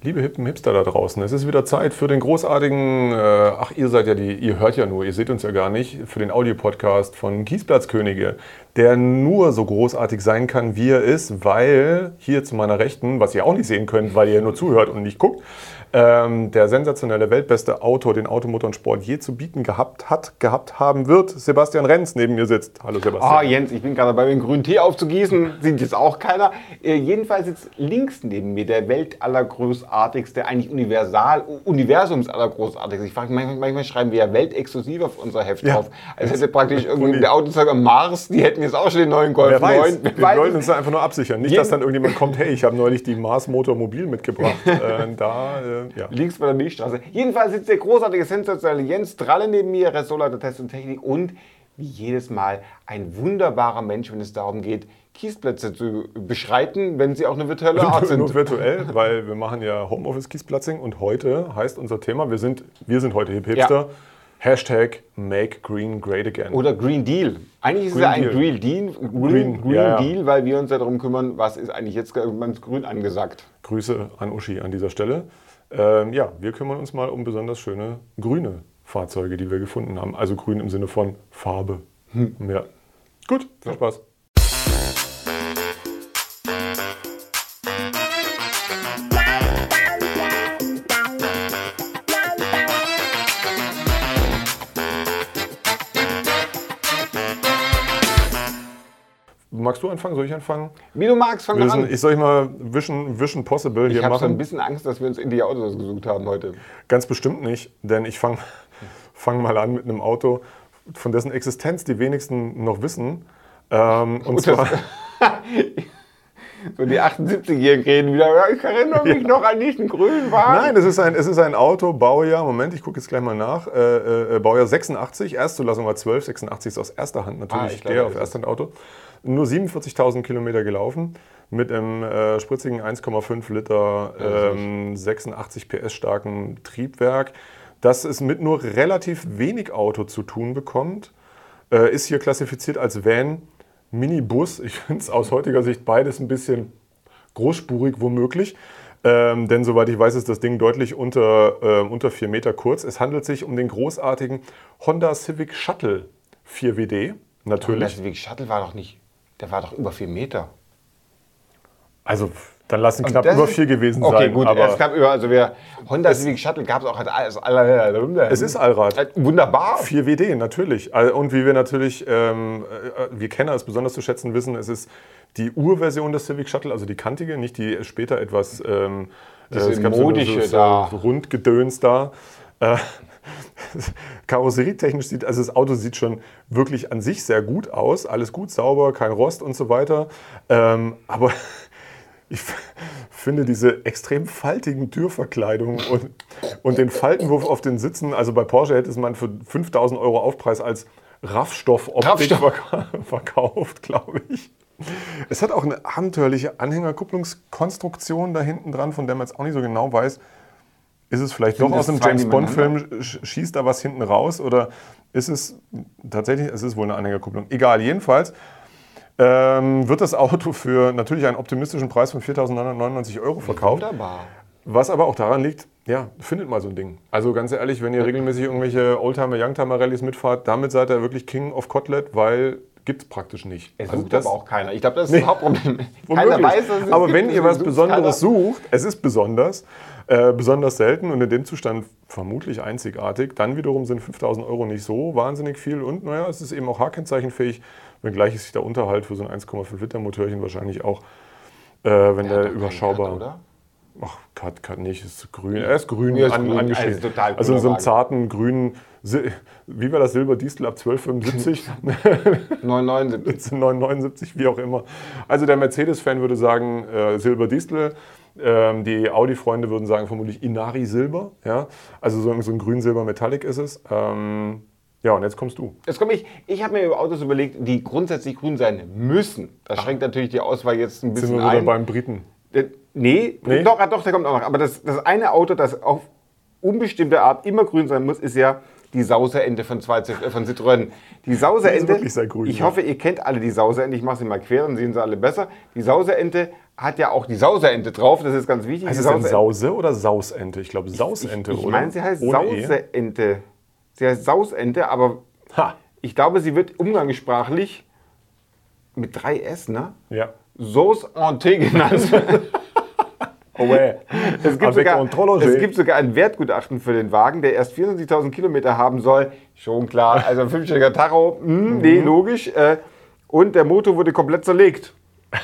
Liebe Hippen Hipster da draußen, es ist wieder Zeit für den großartigen, äh, ach ihr seid ja die, ihr hört ja nur, ihr seht uns ja gar nicht, für den Audiopodcast von Kiesplatzkönige, der nur so großartig sein kann, wie er ist, weil hier zu meiner Rechten, was ihr auch nicht sehen könnt, weil ihr nur zuhört und nicht guckt, ähm, der sensationelle weltbeste Autor, den Automotor und Sport je zu bieten gehabt hat, gehabt haben wird, Sebastian Renz neben mir sitzt. Hallo Sebastian. Ah, Jens, ich bin gerade dabei, den grünen Tee aufzugießen. Sieht jetzt auch keiner. Äh, jedenfalls sitzt links neben mir der weltallergroßartigste, eigentlich Universal, Universums allergroßartigste. Ich frage manchmal, manchmal schreiben wir ja weltexklusiv auf unser Heft ja. drauf. Als hätte praktisch irgendwie der Autozeuger Mars, die hätten jetzt auch schon den neuen Golf Wer 9. Weiß. Wir wollen uns da einfach nur absichern. Nicht, dass dann irgendjemand kommt, hey, ich habe neulich die Mars Motor Mobil mitgebracht. äh, da äh, ja. links bei der Milchstraße. Jedenfalls sitzt der großartige, sensationelle Jens Dralle neben mir, Ressortleiter Test und Technik und wie jedes Mal ein wunderbarer Mensch, wenn es darum geht, Kiesplätze zu beschreiten, wenn sie auch eine virtuelle Art sind. Nur virtuell, weil wir machen ja Homeoffice Kiesplatzing und heute heißt unser Thema, wir sind, wir sind heute Hip Hipster. Ja. Hashtag Make Green Great Again. Oder Green Deal. Eigentlich ist es ja ein Green Deal, Green, Green ja. Deal, weil wir uns ja darum kümmern, was ist eigentlich jetzt ganz grün angesagt. Grüße an Uschi an dieser Stelle. Ähm, ja, wir kümmern uns mal um besonders schöne grüne Fahrzeuge, die wir gefunden haben. Also grün im Sinne von Farbe. Hm. Ja. Gut, viel Spaß. Magst du anfangen? Soll ich anfangen? Wie du magst, fang an. Ich soll ich mal Vision, Vision Possible ich hier machen? Ich habe so ein bisschen Angst, dass wir uns in die Autos gesucht haben heute. Ganz bestimmt nicht, denn ich fange fang mal an mit einem Auto, von dessen Existenz die wenigsten noch wissen. Ähm, und zwar... so die 78-Jährigen reden wieder, ich erinnere mich noch an diesen grünen Wagen. Nein, es ist ein, es ist ein Auto, Baujahr, Moment, ich gucke jetzt gleich mal nach, äh, äh, äh Baujahr 86, Erstzulassung war 12, 86 ist aus erster Hand natürlich, ah, ich gehe auf Ersthand-Auto nur 47.000 Kilometer gelaufen mit einem äh, spritzigen 1,5 Liter, ähm, 86 PS starken Triebwerk, das es mit nur relativ wenig Auto zu tun bekommt. Äh, ist hier klassifiziert als Van, Minibus. Ich finde es aus heutiger Sicht beides ein bisschen großspurig womöglich. Ähm, denn soweit ich weiß, ist das Ding deutlich unter, äh, unter 4 Meter kurz. Es handelt sich um den großartigen Honda Civic Shuttle 4WD. Natürlich. Honda Civic Shuttle war doch nicht der war doch über vier Meter. Also dann lassen knapp über vier gewesen okay, sein. Okay, gut, aber es gab über, also wir, Honda Civic Shuttle gab es auch als Allrad. Es ist Allrad. Äh, wunderbar. 4WD, natürlich. Und wie wir natürlich, ähm, äh, wir Kenner es besonders zu schätzen wissen, es ist die Urversion des Civic Shuttle, also die kantige, nicht die später etwas ähm, Diese äh, modische so, so, da. So Rundgedöns da. Äh, Karosserietechnisch sieht, also das Auto sieht schon wirklich an sich sehr gut aus. Alles gut, sauber, kein Rost und so weiter. Ähm, aber ich finde diese extrem faltigen Türverkleidungen und, und den Faltenwurf auf den Sitzen, also bei Porsche hätte es man für 5000 Euro Aufpreis als Raffstoff-Optik Raffstoff. verkauft, glaube ich. Es hat auch eine abenteuerliche Anhängerkupplungskonstruktion da hinten dran, von der man jetzt auch nicht so genau weiß, ist es vielleicht Sind doch aus einem James Bond-Film, schießt da was hinten raus oder ist es tatsächlich, es ist wohl eine Anhängerkupplung. Egal, jedenfalls ähm, wird das Auto für natürlich einen optimistischen Preis von 4.999 Euro verkauft. Wunderbar. Was aber auch daran liegt, ja, findet mal so ein Ding. Also ganz ehrlich, wenn ihr regelmäßig irgendwelche Oldtimer, Youngtimer Rallyes mitfahrt, damit seid ihr wirklich King of Cotlet, weil gibt es praktisch nicht. Es also sucht das, aber auch keiner. Ich glaube, das ist nee, das Hauptproblem. Keiner weiß, dass es Aber wenn ihr was Besonderes keiner. sucht, es ist besonders, äh, besonders selten und in dem Zustand vermutlich einzigartig. Dann wiederum sind 5000 Euro nicht so wahnsinnig viel und naja, es ist eben auch H-Kennzeichenfähig, wenngleich ist sich der Unterhalt für so ein 1,5 Liter Motörchen wahrscheinlich auch, äh, wenn der, der überschaubar... Cut, oder? Ach, Cut, Cut nicht, ist grün. Er ist grün, ja, ist an, grün angeschrieben. Also, also in so einem zarten grünen, wie war das Silber Diesel ab 1275? 979. 979, wie auch immer. Also der Mercedes-Fan würde sagen, äh, Silber Diesel ähm, die Audi-Freunde würden sagen vermutlich Inari Silber. Ja? Also so, so ein grün-silber Metallic ist es. Ähm, ja, und jetzt kommst du. Jetzt komme ich. Ich habe mir über Autos überlegt, die grundsätzlich grün sein müssen. Das schränkt natürlich die Auswahl jetzt ein bisschen Sind wir wieder beim Briten? Äh, nee, nee, Doch, doch, der kommt auch noch. Aber das, das eine Auto, das auf unbestimmte Art immer grün sein muss, ist ja die Sauserente von, äh, von Citroën. Die Sauserente, ich hoffe, ihr kennt alle die Sauserente, ich mache sie mal quer, dann sehen sie alle besser. Die Sauserente hat ja auch die Sauserente drauf, das ist ganz wichtig. Heißt es denn Sause oder Sausente? Ich glaube Sausente, ich, ich oder? meine, sie heißt E. Sauseente. Sie heißt Sausente, aber Ha, ich glaube, sie wird umgangssprachlich mit 3 S, ne? ja. Sauce Ente genannt. Oh, ouais. Es gibt, sogar, es gibt sogar ein Wertgutachten für den Wagen, der erst 24.000 Kilometer haben soll. Schon klar, also ein fünfstelliger Tacho, hm, nee, logisch. Äh, und der Motor wurde komplett zerlegt.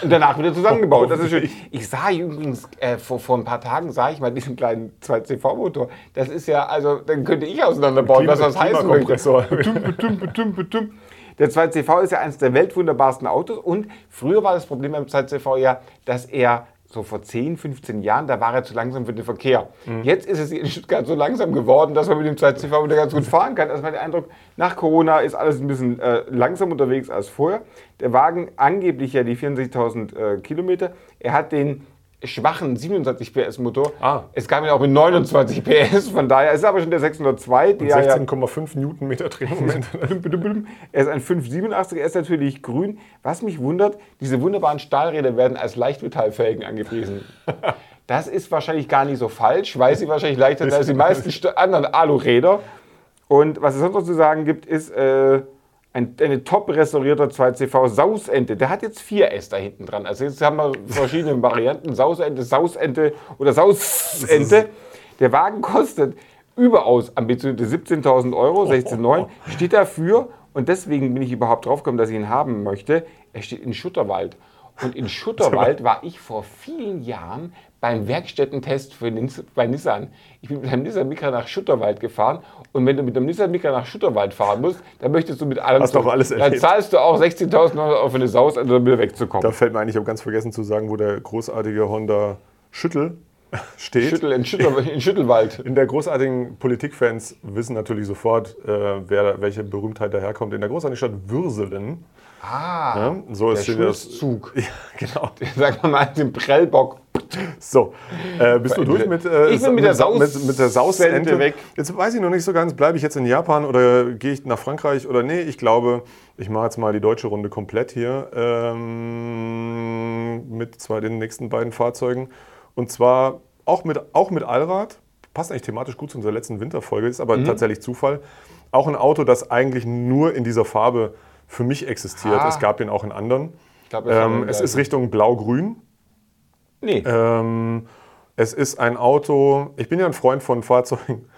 Und danach wieder zusammengebaut. Das ist schön. Ich sah übrigens, äh, vor, vor ein paar Tagen sah ich mal diesen kleinen 2CV-Motor. Das ist ja, also, dann könnte ich auseinanderbauen, was das. Klimakompressor. Betum, betum, betum, betum. Der 2CV ist ja eines der weltwunderbarsten Autos und früher war das Problem beim 2CV ja, dass er so vor 10, 15 Jahren, da war er zu langsam für den Verkehr. Jetzt ist es in Stuttgart so langsam geworden, dass man mit dem 2CV wieder ganz gut fahren kann. Also man hat den Eindruck, nach Corona ist alles ein bisschen äh, langsam unterwegs als vorher. Der Wagen angeblich ja die 64.000 äh, Kilometer. Er hat den schwachen 27 PS Motor. Ah. Es gab ihn auch mit 29 PS, von daher ist er aber schon der 602, der ja 16,5 Newtonmeter Drehmoment. er ist ein 587, er ist natürlich grün. Was mich wundert, diese wunderbaren Stahlräder werden als Leichtmetallfelgen angepriesen. Das ist wahrscheinlich gar nicht so falsch, weil sie wahrscheinlich leichter sind als die meisten St- anderen Aluräder. Und was es sonst noch zu sagen gibt, ist äh, ein, eine top restaurierter 2CV Sausente. Der hat jetzt 4S da hinten dran. Also jetzt haben wir verschiedene Varianten. Sausente, Sausente oder Sausente. Der Wagen kostet überaus ambitionierte 17.000 Euro, 16,9. Steht dafür, und deswegen bin ich überhaupt drauf gekommen, dass ich ihn haben möchte, er steht in Schutterwald. Und in Schutterwald war ich vor vielen Jahren beim Werkstättentest für bei Nissan. Ich bin mit einem Nissan Micra nach Schutterwald gefahren. Und wenn du mit einem Nissan Micra nach Schutterwald fahren musst, dann möchtest du mit allem. Hast doch alles Dann erlebt. zahlst du auch 16.000 Euro für eine Saus, um wieder wegzukommen. Da fällt mir eigentlich, ich habe ganz vergessen zu sagen, wo der großartige Honda Schüttel steht. Schüttel in, Schüttel, in Schüttelwald. In der großartigen Politikfans wissen natürlich sofort, äh, wer, welche Berühmtheit daherkommt. In der großartigen Stadt Würselen. Ah, Ja, so der ist steht das. Schulzzug. Ja, genau. Sagen wir mal, den Prellbock. So, äh, bist du durch mit, äh, Ich bin mit der Sa- Saus- mit, mit der Sausente Sente weg. Jetzt weiß ich noch nicht so ganz, bleibe ich jetzt in Japan oder gehe ich nach Frankreich oder nee, ich glaube, ich mache jetzt mal die deutsche Runde komplett hier ähm, mit zwei den nächsten beiden Fahrzeugen und zwar auch mit, auch mit Allrad, passt eigentlich thematisch gut zu unserer letzten Winterfolge, ist Mhm. aber tatsächlich Zufall. Auch ein Auto, das eigentlich nur in dieser Farbe für mich existiert. Ah. Es gab den auch in anderen. Glaub, Ähm, es ist. Richtung Blau-Grün. Nee. Ähm, es ist ein Auto, ich bin ja ein Freund von Fahrzeugen,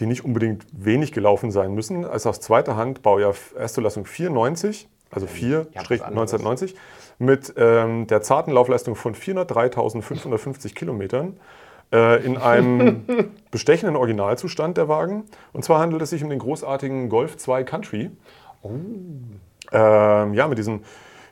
die nicht unbedingt wenig gelaufen sein müssen. Es ist aus zweiter Hand, Baujahr Erstzulassung 94, also 4, Ja, was Strich anderes. 1990, mit ähm, der zarten Laufleistung von 403.550 Kilometern. Äh, in einem bestechenden Originalzustand der Wagen. Und zwar handelt es sich um den großartigen Golf 2 Country. Ähm, ja, mit diesen,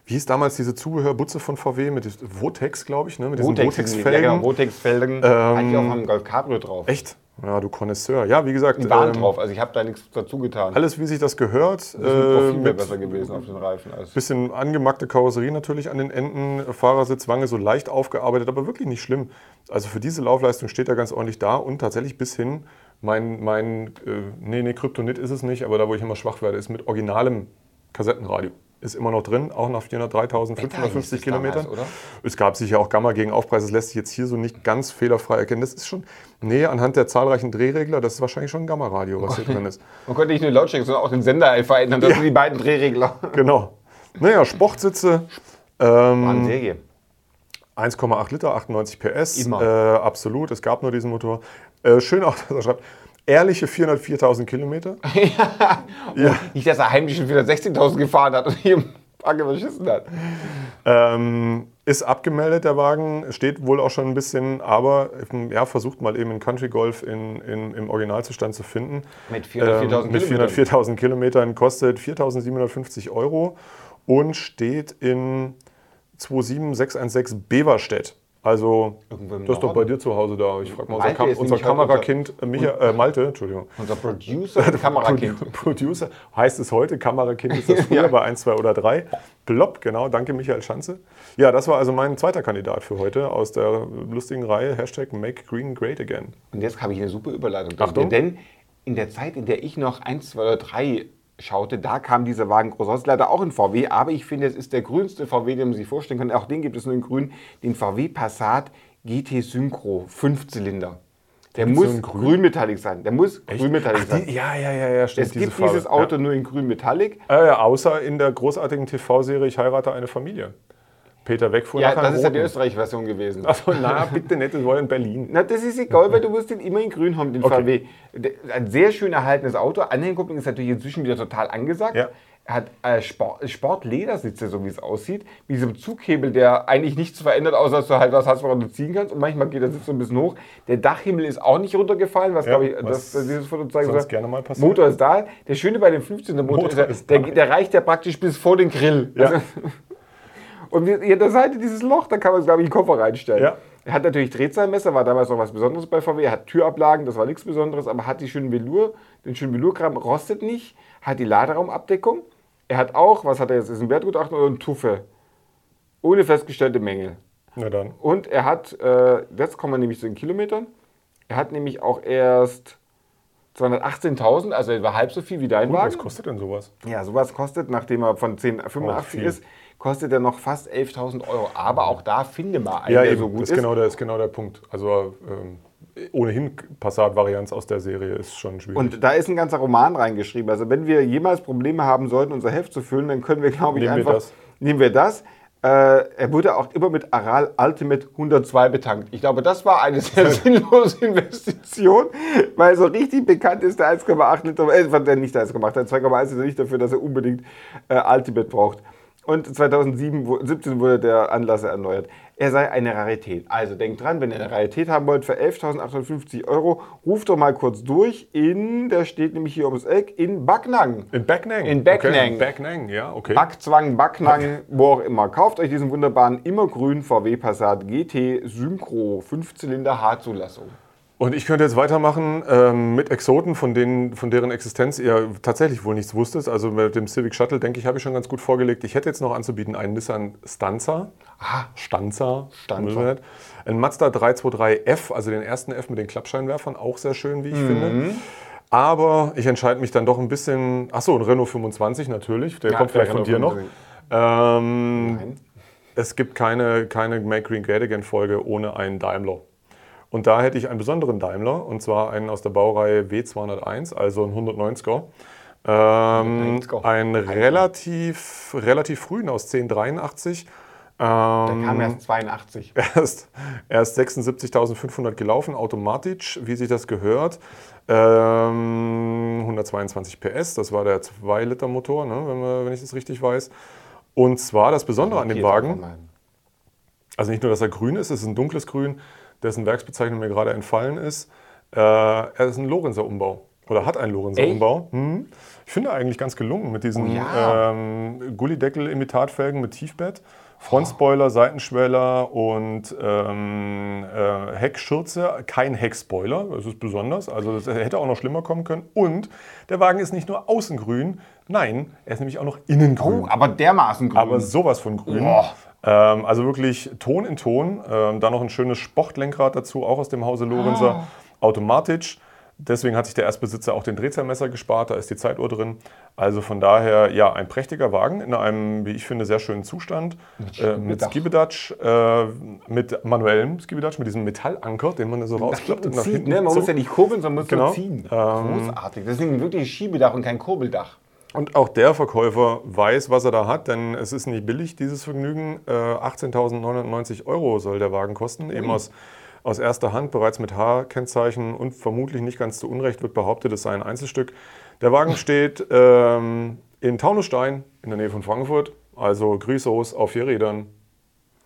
wie hieß damals diese Zubehörbutze von VW, mit diesen Votex, glaube ich, ne? mit diesen Votex-Felgen. Ja, genau, Votex-Felgen. Hatte ich auch am Golf Cabrio drauf. Echt? Ja, du Connoisseur. Ja, wie gesagt, Die waren ähm, drauf, also ich habe da nichts dazu getan. alles wie sich das gehört. Das Äh, mit besser gewesen auf den Reifen. Bisschen angemackte Karosserie natürlich an den Enden, Fahrersitzwange so leicht aufgearbeitet, aber wirklich nicht schlimm. Also für diese Laufleistung steht er ganz ordentlich da und tatsächlich bis hin, mein, mein äh, nee, nee, Kryptonit ist es nicht, aber da, wo ich immer schwach werde, ist mit originalem Kassettenradio. Ist immer noch drin, auch nach 403.550 hieß es Kilometern. damals? Es gab sicher auch Gamma gegen Aufpreis, das lässt sich jetzt hier so nicht ganz fehlerfrei erkennen. Das ist schon, nee, anhand der zahlreichen Drehregler, das ist wahrscheinlich schon ein Gamma-Radio, was hier drin ist. Man konnte nicht nur die Lautstärke, sondern auch den Sender verändern. Das sind die beiden Drehregler. Genau. Naja, Sportsitze. Ähm, eine Serie. 1,8 Liter, 98 PS. Immer. Äh, absolut, es gab nur diesen Motor. Äh, schön auch, dass er schreibt, ehrliche 404.000 Kilometer. Ja. Nicht, dass er heimlich schon wieder 16.000 gefahren hat und hier im Pange verschissen hat. Ähm, ist abgemeldet, der Wagen, steht wohl auch schon ein bisschen, aber ja, versucht mal eben einen Country Golf in, in, im Originalzustand zu finden. Mit 404.000 Ähm, Mit Kilometern. 404.000 Kilometern, kostet 4.750 Euro und steht in 27616 Beverstedt. Also, Irgendwo im das ist doch bei dir zu Hause da. Ich frage mal unser, Kam unser heute Kamerakind äh, Micha, äh, Malte, Entschuldigung. Unser Producer Kamerakind. Produ- Producer heißt es heute, Kamerakind ist das früher Ja. bei 1, 2 oder 3. Plopp, genau, danke Michael Schanze. Ja, das war also mein zweiter Kandidat für heute aus der lustigen Reihe Hashtag Make Green Great Again. Und jetzt habe ich eine super Überleitung. Achtung. Denn in der Zeit, in der ich noch 1, 2 oder 3 schaute, da kam dieser Wagen groß raus. Leider auch in VW, aber ich finde, es ist der grünste VW, den man sich vorstellen kann. Auch den gibt es nur in grün. Den VW Passat GT Synchro, 5-Zylinder. Der Gibt's muss so grün? grün-metallic sein. Der muss grün-metallic Ach, sein. die, ja, ja, ja, ja, stimmt. es gibt dieses Farbe. Auto nur in grün-metallic. Ja. Äh, ja, außer in der großartigen TV-Serie Ich heirate eine Familie. Peter Wegfuhr Ja, nach das ist ja die. Österreich-Version gewesen. Achso, na, bitte nicht, das war in Berlin. Na, das ist egal, weil du musst den immer in grün haben, den Okay. VW. Ein sehr schön erhaltenes Auto. Anhängerkupplung ist natürlich inzwischen wieder total angesagt. Ja. Er hat äh, Sport, Sportledersitze, so wie es aussieht. Mit diesem Zughebel, der eigentlich nichts verändert, außer dass du halt was hast, woran du ziehen kannst. Und manchmal geht der Sitz so ein bisschen hoch. Der Dachhimmel ist auch nicht runtergefallen, was Ja, glaube ich, was das, dieses Foto zeigen sonst gerne mal passiert. Motor ist da. Der Schöne bei dem 15er Motor, Motor ist, ist der, der reicht ja praktisch bis vor den Grill. Ja. Also, und hier an der Seite dieses Loch, da kann man, glaube ich, einen Koffer reinstellen. Ja. Er hat natürlich Drehzahlmesser, war damals noch was Besonderes bei VW. Er hat Türablagen, das war nichts Besonderes, aber hat die schönen Velour, den schönen Velourkram, rostet nicht, hat die Laderaumabdeckung. Er hat auch, was hat er jetzt, ist ein Wertgutachten oder ein Tuffe? Ohne festgestellte Mängel. Na dann. Und er hat, äh, jetzt kommen wir nämlich zu den Kilometern, er hat nämlich auch erst 218.000, also er war halb so viel wie dein Gut, Wagen. was kostet denn sowas? Ja, sowas kostet, nachdem er von 1085 Oh, ist, kostet er noch fast 11.000 Euro. Aber auch da finde mal einen, Ja, der eben, so gut das ist. genau, der, ist genau der Punkt. Also ähm, ohnehin Passat-Varianz aus der Serie ist schon schwierig. Und da ist ein ganzer Roman reingeschrieben. Also wenn wir jemals Probleme haben sollten, unser Heft zu füllen, dann können wir, glaube ich, Nehmen wir einfach... das. Nehmen wir das. Äh, er wurde auch immer mit Aral Ultimate 102 betankt. Ich glaube, das war eine sehr sinnlose Investition, weil so richtig bekannt ist der 1,8 Liter, äh, nicht der 1,8, der 2,1 Liter nicht dafür, dass er unbedingt äh, Ultimate braucht. Und 2017 wurde der Anlasser erneuert. Er sei eine Rarität. Also denkt dran, wenn ihr eine Rarität haben wollt für 11.850 Euro, ruft doch mal kurz durch in, der steht nämlich hier ums Eck, in Backnang. in Backnang. In Backnang. Okay, in Backnang, ja, okay. Backzwang, Backnang, wo auch immer. Kauft euch diesen wunderbaren immergrünen VW Passat GT Synchro 5-Zylinder H-Zulassung. Und ich könnte jetzt weitermachen ähm, mit Exoten, von, denen, von deren Existenz ihr tatsächlich wohl nichts wusstet. Also mit dem Civic Shuttle, denke ich, habe ich schon ganz gut vorgelegt. Ich hätte jetzt noch anzubieten einen Nissan Stanza. Ah, Stanza. Stanza. Ein Mazda 323F, also den ersten F mit den Klappscheinwerfern, auch sehr schön, wie ich Mhm. finde. Aber ich entscheide mich dann doch ein bisschen. Achso, ein Renault 25 natürlich. Der Ja, kommt der vielleicht von Renault dir noch. 25. Ähm, Nein. es gibt keine, keine Make Green Great Again Folge ohne einen Daimler. Und da hätte ich einen besonderen Daimler, und zwar einen aus der Baureihe W201, also ein 190er. Ähm, 190er. einen relativ, relativ frühen aus 1083. Der Ähm, kam erst 82. erst, erst 76.500 gelaufen, automatisch, wie sich das gehört. Ähm, 122 PS, das war der 2-Liter-Motor, ne, wenn, wir- wenn ich das richtig weiß. Und zwar das Besondere an dem Wagen, also nicht nur, dass er grün ist, es ist ein dunkles Grün, dessen Werksbezeichnung mir gerade entfallen ist. Äh, er ist ein Lorenzer Umbau. Oder hat einen Lorenzer Echt? Umbau. Hm. Ich finde eigentlich ganz gelungen mit diesen Oh ja. ähm, Gullideckel-Imitatfelgen mit Tiefbett. Frontspoiler, Seitenschweller und ähm, äh, Heckschürze. Kein Heckspoiler, das ist besonders. Also das hätte auch noch schlimmer kommen können. Und der Wagen ist nicht nur außengrün, nein, er ist nämlich auch noch innengrün. Oh, aber dermaßen grün. Aber sowas von grün. Boah. Ähm, also wirklich Ton in Ton. Ähm, dann noch ein schönes Sportlenkrad dazu, auch aus dem Hause Lorenzer. Ah. Automatisch. Deswegen hat sich der Erstbesitzer auch den Drehzahlmesser gespart. Da ist die Zeituhr drin. Also von daher, ja, ein prächtiger Wagen in einem, wie ich finde, sehr schönen Zustand. Äh, mit. Skibedatsch, äh, mit manuellem Skibedatsch, mit diesem Metallanker, den man so nach rausklappt und nach zieht, hinten ne? Man so. muss ja nicht kurbeln, sondern muss Genau. so ziehen. Ähm, Großartig. Deswegen wirklich ein Schiebedach und kein Kurbeldach. Und auch der Verkäufer weiß, was er da hat, denn es ist nicht billig, dieses Vergnügen. Äh, 18.990 Euro soll der Wagen kosten, eben aus, aus erster Hand, bereits mit H-Kennzeichen und vermutlich nicht ganz zu Unrecht wird behauptet, es sei ein Einzelstück. Der Wagen steht ähm, in Taunusstein in der Nähe von Frankfurt, also Grüßos auf vier Rädern.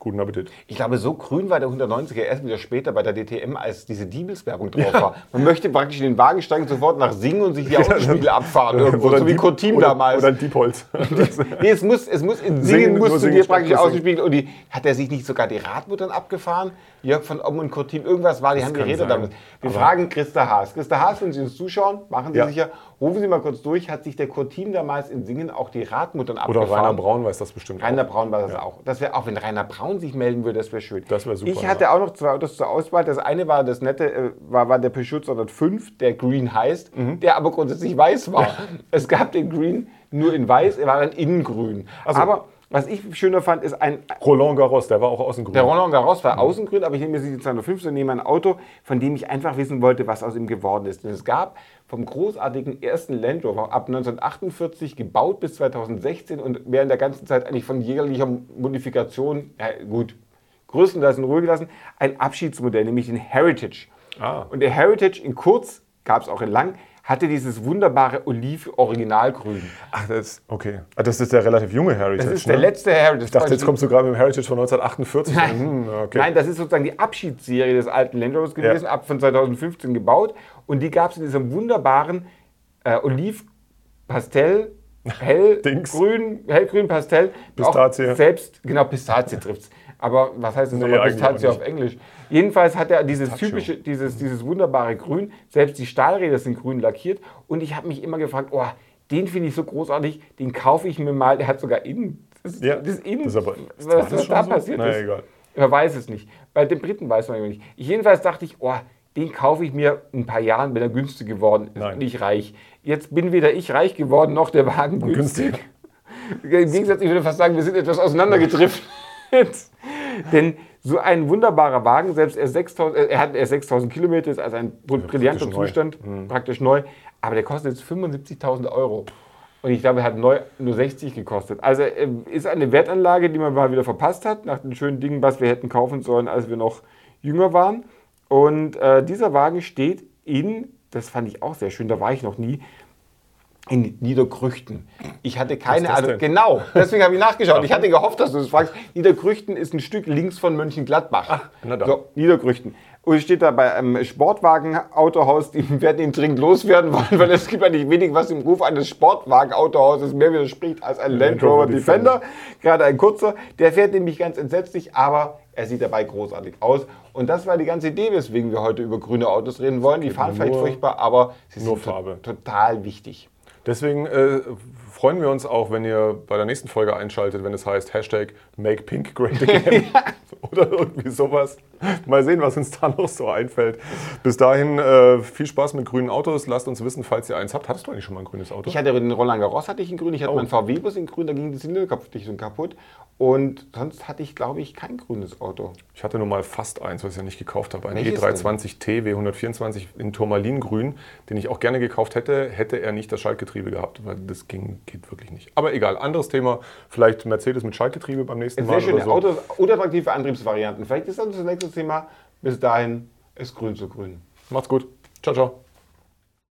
Guten Appetit. Ich glaube, so grün war der 190er erst wieder später bei der DTM, als diese Diebelswerbung drauf war. Man möchte praktisch in den Wagen steigen, sofort nach Singen und sich die Außenspiegel abfahren. Irgendwo, so wie oder, damals. Oder ein Diepholz. nee, es muss, es muss in Singen, Singen, musst du dir praktisch. Außenspiegel. Und die, hat er sich nicht sogar die Radmuttern abgefahren? Jörg von Omm und Cortin, irgendwas war, die haben kann geredet damit. Wir Aber- fragen Christa Haas. Christa Haas, wenn Sie uns zuschauen, machen Sie Ja. sicher, rufen Sie mal kurz durch, hat sich der Cortin damals in Singen auch die Radmuttern Oder abgefahren? Rainer Braun weiß das bestimmt Rainer auch. Braun war das Ja. auch. Das wäre auch, wenn Rainer Braun sich melden würde, das wäre schön. Das wär super, Ich hatte auch noch zwei Autos zur Auswahl. Das eine war das nette, äh, war, war der Peugeot 205, der Green heißt, Mhm. der aber grundsätzlich weiß war. es gab den Green nur in weiß, er war dann innen grün. so. Aber was ich schöner fand, ist ein Roland Garros, der war auch außengrün. der Roland Garros war außengrün, aber ich nehme nicht die 205, sondern nehme ein Auto, von dem ich einfach wissen wollte, was aus ihm geworden ist. Denn es gab vom großartigen ersten Land Rover ab 1948 gebaut bis 2016 und während der ganzen Zeit eigentlich von jeglicher Modifikation, ja, gut, größtenteils in Ruhe gelassen, ein Abschiedsmodell, nämlich den Heritage. Ah. Und der Heritage in kurz, gab es auch in lang, hatte dieses wunderbare Oliv-Originalgrün. Ach, das ist, okay. Ah, Das ist der relativ junge Heritage. Das ist ne? der letzte Heritage. Ich dachte, jetzt kommst du gerade mit dem Heritage von 1948. Nein. Hm, okay. Nein, das ist sozusagen die Abschiedsserie des alten Land Rovers gewesen, ab von 2015 gebaut. Und die gab es in diesem wunderbaren äh, Oliv, Pastell, hell, Dings. grün, hellgrün, Pastell. Pistazie. Auch selbst, genau, Pistazie trifft Aber was heißt das Nee, nochmal eigentlich Pistazie auch auf Englisch? Jedenfalls hat er dieses Pistachio. typische, dieses, dieses wunderbare Grün. Selbst die Stahlräder sind grün lackiert. Und ich habe mich immer gefragt, oh, den finde ich so großartig, den kaufe ich mir mal. Der hat sogar innen. Das, Ja, das Innen, das ist aber- was, das da so? passiert Naja, ist. egal. Man weiß es nicht. Bei den Briten weiß man nicht. Ich jedenfalls dachte ich, oh, den kaufe ich mir in ein paar Jahren, wenn er günstig geworden ist, Nein. nicht reich. Jetzt bin weder ich reich geworden, noch der Wagen günstig. günstig. Im Gegensatz, ich würde fast sagen, wir sind etwas auseinandergedriftet. Denn so ein wunderbarer Wagen, selbst er, 6000, äh, er hat erst 6000 Kilometer, ist also ein brillanter praktisch neu. Zustand, praktisch neu, aber der kostet jetzt 75.000 Euro. Und ich glaube, er hat neu nur 60 gekostet. Also äh, ist eine Wertanlage, die man mal wieder verpasst hat, nach den schönen Dingen, was wir hätten kaufen sollen, als wir noch jünger waren. Und äh, dieser Wagen steht in, das fand ich auch sehr schön, da war ich noch nie, in Niederkrüchten. Ich hatte keine Ahnung. denn? Genau, deswegen habe ich nachgeschaut. Ich hatte gehofft, dass du das fragst. Niederkrüchten ist ein Stück links von Mönchengladbach. na dann. so, Niederkrüchten. Und es steht da bei einem Sportwagen-Autohaus, die werden ihn dringend loswerden wollen, weil es gibt eigentlich wenig, was im Ruf eines Sportwagen-Autohauses mehr widerspricht als ein Land Rover Defender. Gerade ein kurzer. Der fährt nämlich ganz entsetzlich, aber er sieht dabei großartig aus. Und das war die ganze Idee, weswegen wir heute über grüne Autos reden wollen. Die fahren vielleicht furchtbar, aber sie sind Farbe. total wichtig. Deswegen äh, freuen wir uns auch, wenn ihr bei der nächsten Folge einschaltet, wenn es heißt Hashtag Make Pink Great Again oder irgendwie sowas. Mal sehen, was uns da noch so einfällt. Bis dahin äh, viel Spaß mit grünen Autos. Lasst uns wissen, falls ihr eins habt. Hattest du eigentlich schon mal ein grünes Auto? Ich hatte den Roland Garros hatte ich in grün, ich hatte Oh. meinen VW-Bus in grün, da ging die Zylinderkopfdichtung kaputt. Und sonst hatte ich, glaube ich, kein grünes Auto. Ich hatte nur mal fast eins, was ich ja nicht gekauft habe. Ein Welches E320T W124 in Turmalingrün, den ich auch gerne gekauft hätte, hätte er nicht das Schaltgetriebe gehabt, weil das ging, geht wirklich nicht. Aber egal, anderes Thema. Vielleicht Mercedes mit Schaltgetriebe beim nächsten Sehr Mal schöne oder so. Unattraktive Antriebsvarianten. Vielleicht ist das das nächste Thema. Bis dahin ist grün zu grün. Macht's gut. Ciao, ciao.